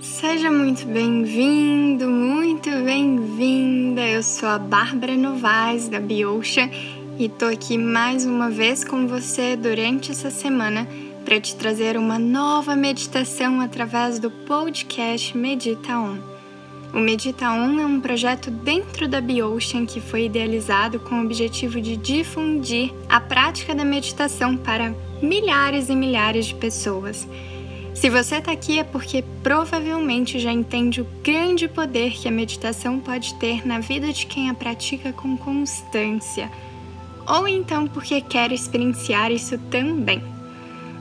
Seja muito bem-vindo, muito bem-vinda. Eu sou a Bárbara Novaes da Biocha e tô aqui mais uma vez com você durante essa semana para te trazer uma nova meditação através do podcast Medita On. O Medita On é um projeto dentro da Biocean que foi idealizado com o objetivo de difundir a prática da meditação para milhares e milhares de pessoas. Se você está aqui é porque provavelmente já entende o grande poder que a meditação pode ter na vida de quem a pratica com constância, ou então porque quer experienciar isso também.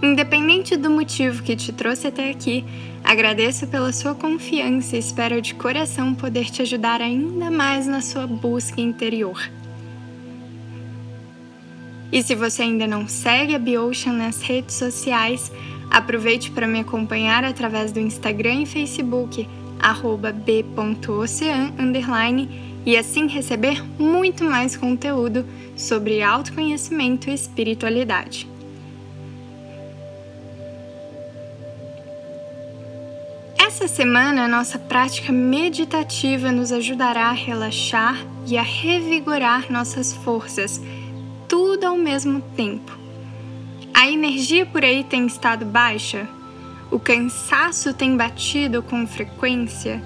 Independente do motivo que te trouxe até aqui, agradeço pela sua confiança e espero de coração poder te ajudar ainda mais na sua busca interior. E se você ainda não segue a Biocean nas redes sociais, Aproveite para me acompanhar através do Instagram e Facebook, b.ocean, e assim receber muito mais conteúdo sobre autoconhecimento e espiritualidade. Essa semana, nossa prática meditativa nos ajudará a relaxar e a revigorar nossas forças, tudo ao mesmo tempo. A energia por aí tem estado baixa? O cansaço tem batido com frequência?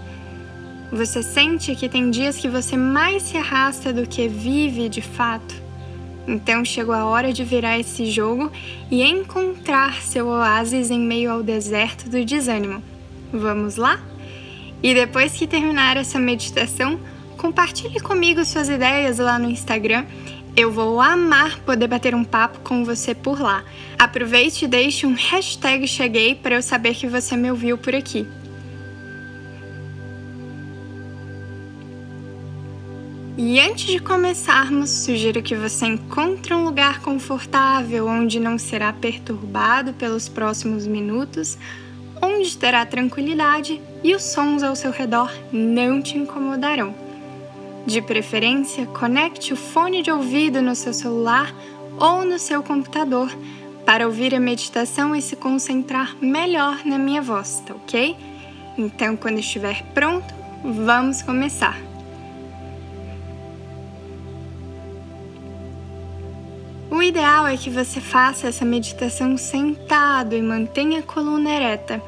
Você sente que tem dias que você mais se arrasta do que vive de fato? Então chegou a hora de virar esse jogo e encontrar seu oásis em meio ao deserto do desânimo. Vamos lá? E depois que terminar essa meditação, compartilhe comigo suas ideias lá no Instagram eu vou amar poder bater um papo com você por lá. Aproveite e deixe um hashtag Cheguei para eu saber que você me ouviu por aqui. E antes de começarmos, sugiro que você encontre um lugar confortável onde não será perturbado pelos próximos minutos, onde terá tranquilidade e os sons ao seu redor não te incomodarão. De preferência, conecte o fone de ouvido no seu celular ou no seu computador para ouvir a meditação e se concentrar melhor na minha voz, tá ok? Então, quando estiver pronto, vamos começar. O ideal é que você faça essa meditação sentado e mantenha a coluna ereta,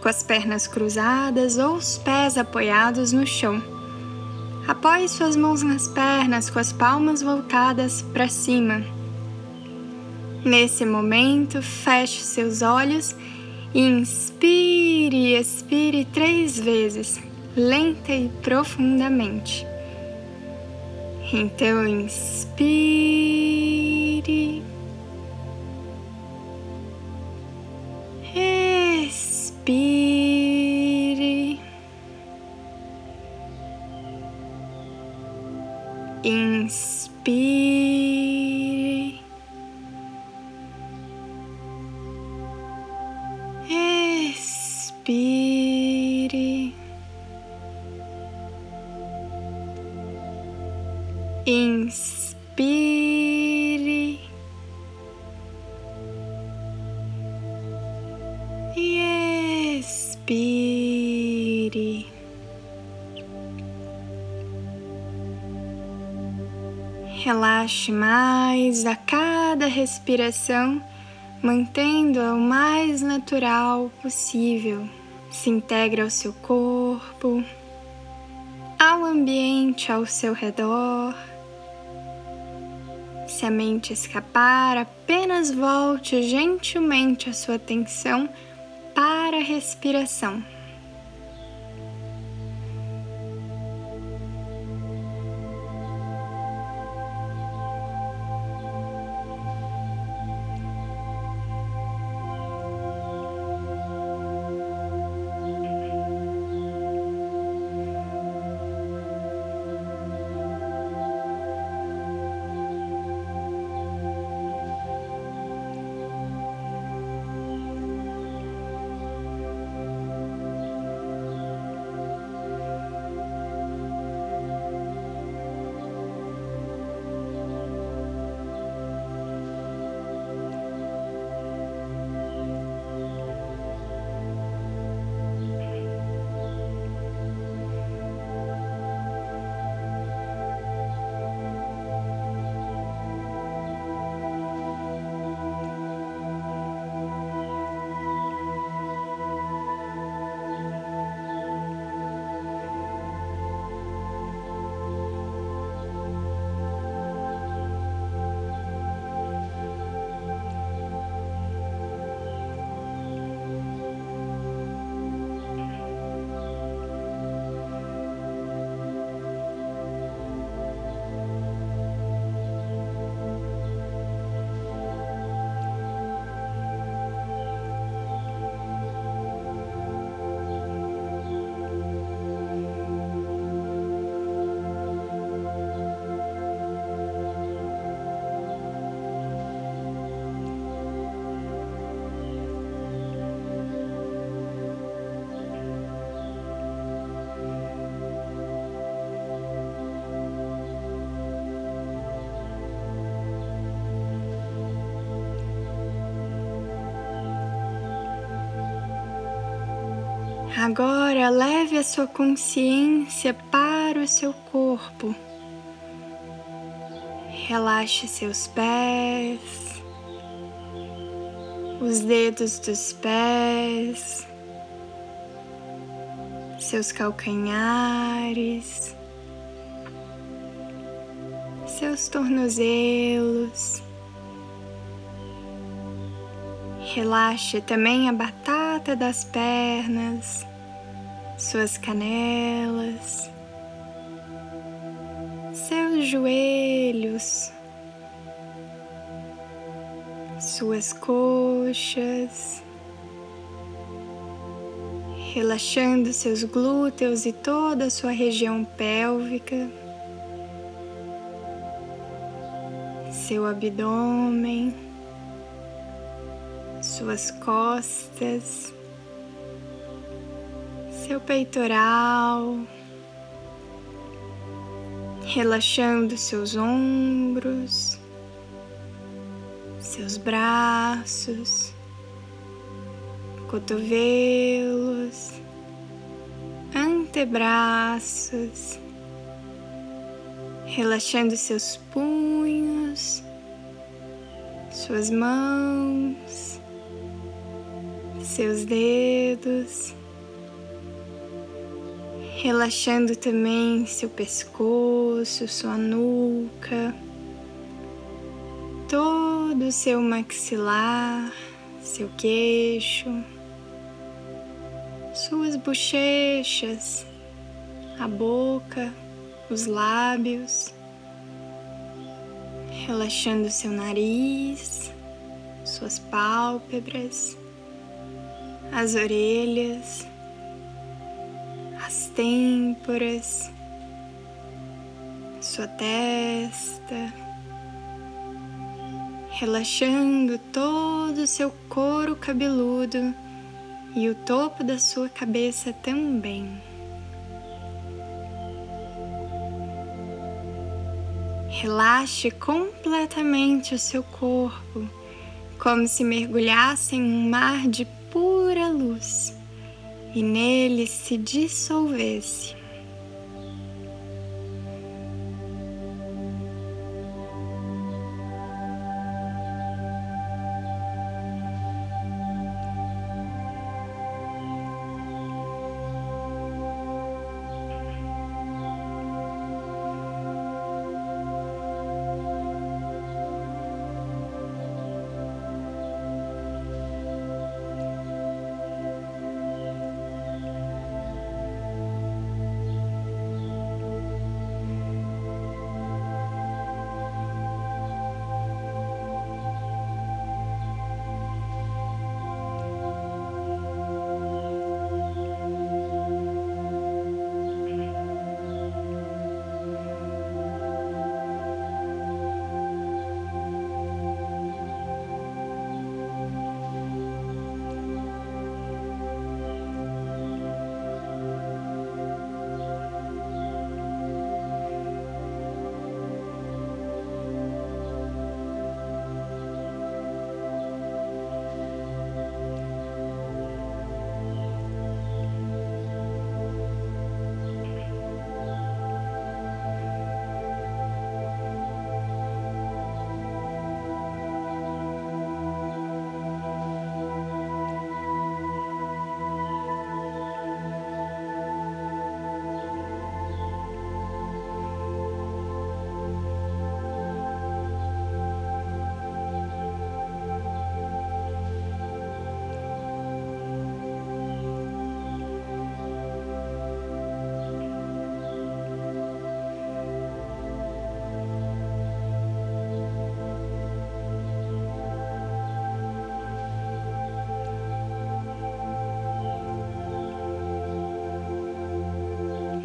com as pernas cruzadas ou os pés apoiados no chão. Apoie suas mãos nas pernas com as palmas voltadas para cima. Nesse momento, feche seus olhos e inspire e expire três vezes, lenta e profundamente. Então, inspire. Expire. Inspire. Relaxe mais a cada respiração, mantendo-a o mais natural possível. Se integre ao seu corpo, ao ambiente ao seu redor. Se a mente escapar, apenas volte gentilmente a sua atenção para a respiração. Agora leve a sua consciência para o seu corpo. Relaxe seus pés, os dedos dos pés, seus calcanhares, seus tornozelos. Relaxe também a batata das pernas, suas canelas, seus joelhos, suas coxas, relaxando seus glúteos e toda a sua região pélvica, seu abdômen, suas costas seu peitoral, relaxando seus ombros, seus braços, cotovelos, antebraços, relaxando seus punhos, suas mãos, seus dedos relaxando também seu pescoço, sua nuca, todo o seu maxilar, seu queixo, suas bochechas, a boca, os lábios, relaxando seu nariz, suas pálpebras, as orelhas as têmporas, sua testa, relaxando todo o seu couro cabeludo e o topo da sua cabeça também. Relaxe completamente o seu corpo, como se mergulhasse em um mar de pura luz e nele se dissolvesse.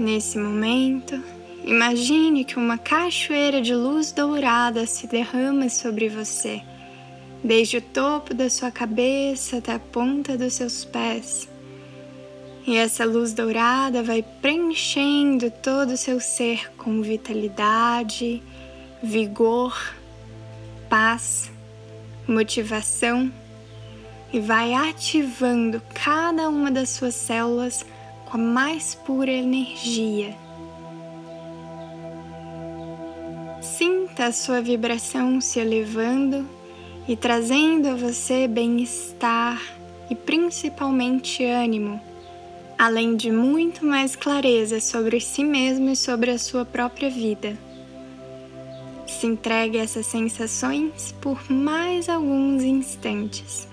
Nesse momento, imagine que uma cachoeira de luz dourada se derrama sobre você, desde o topo da sua cabeça até a ponta dos seus pés. E essa luz dourada vai preenchendo todo o seu ser com vitalidade, vigor, paz, motivação e vai ativando cada uma das suas células a mais pura energia. Sinta a sua vibração se elevando e trazendo a você bem-estar e principalmente ânimo, além de muito mais clareza sobre si mesmo e sobre a sua própria vida. Se entregue a essas sensações por mais alguns instantes.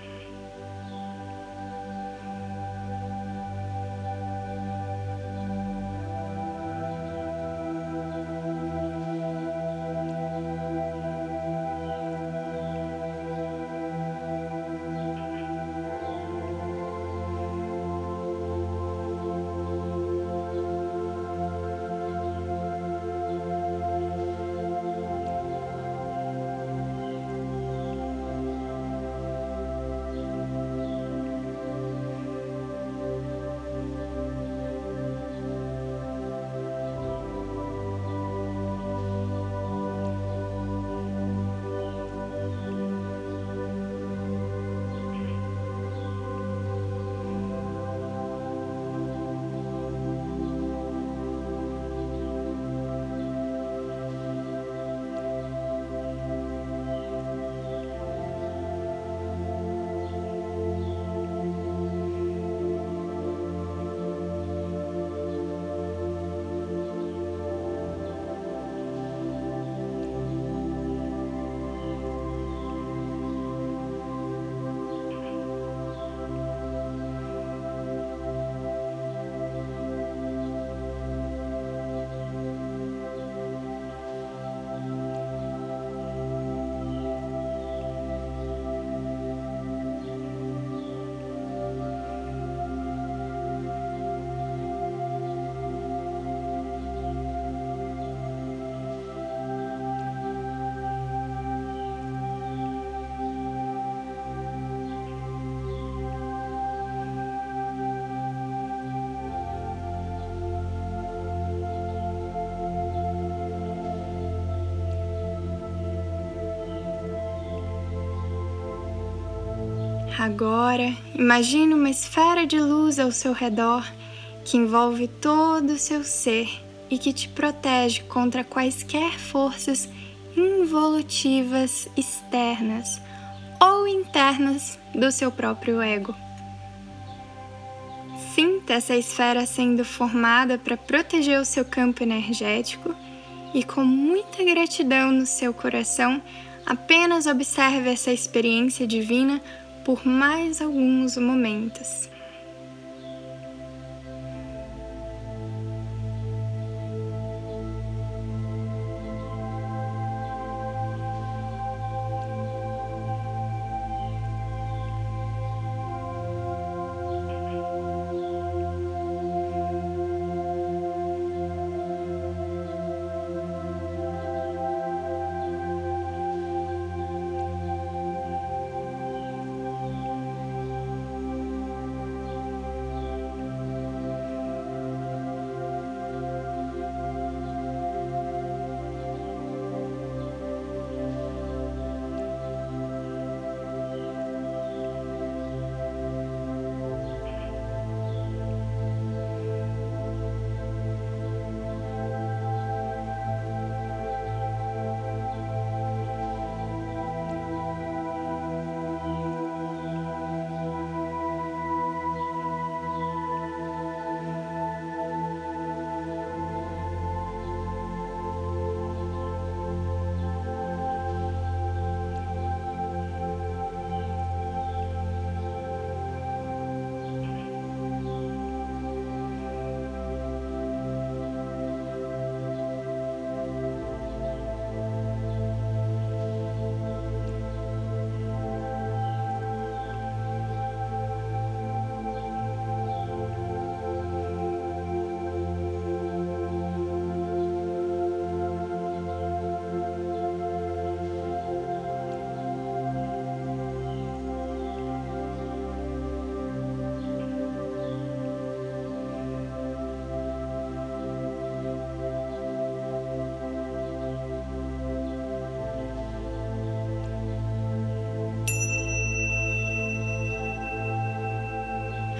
Agora, imagine uma esfera de luz ao seu redor que envolve todo o seu ser e que te protege contra quaisquer forças involutivas externas ou internas do seu próprio ego. Sinta essa esfera sendo formada para proteger o seu campo energético e, com muita gratidão no seu coração, apenas observe essa experiência divina por mais alguns momentos.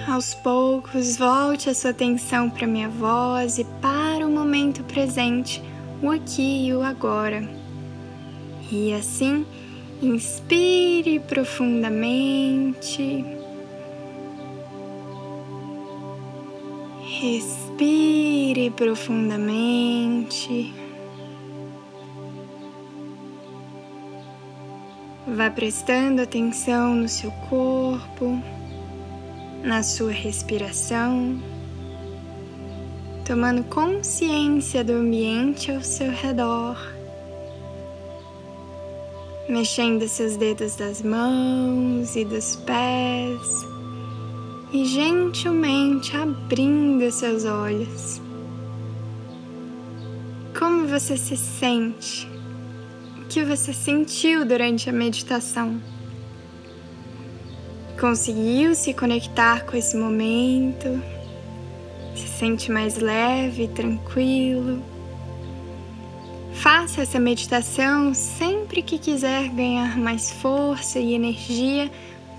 Aos poucos, volte a sua atenção para minha voz e para o momento presente, o aqui e o agora. E assim, inspire profundamente. Respire profundamente. Vá prestando atenção no seu corpo, na sua respiração, tomando consciência do ambiente ao seu redor, mexendo seus dedos das mãos e dos pés e gentilmente abrindo seus olhos. Como você se sente? O que você sentiu durante a meditação? Conseguiu se conectar com esse momento? Se sente mais leve, tranquilo? Faça essa meditação sempre que quiser ganhar mais força e energia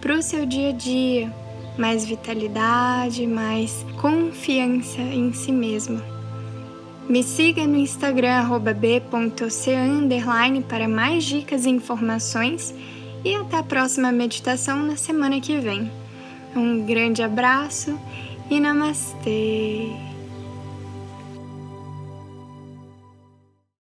para o seu dia a dia mais vitalidade, mais confiança em si mesmo. Me siga no Instagram b.ocean para mais dicas e informações e até a próxima meditação na semana que vem. Um grande abraço e namastê!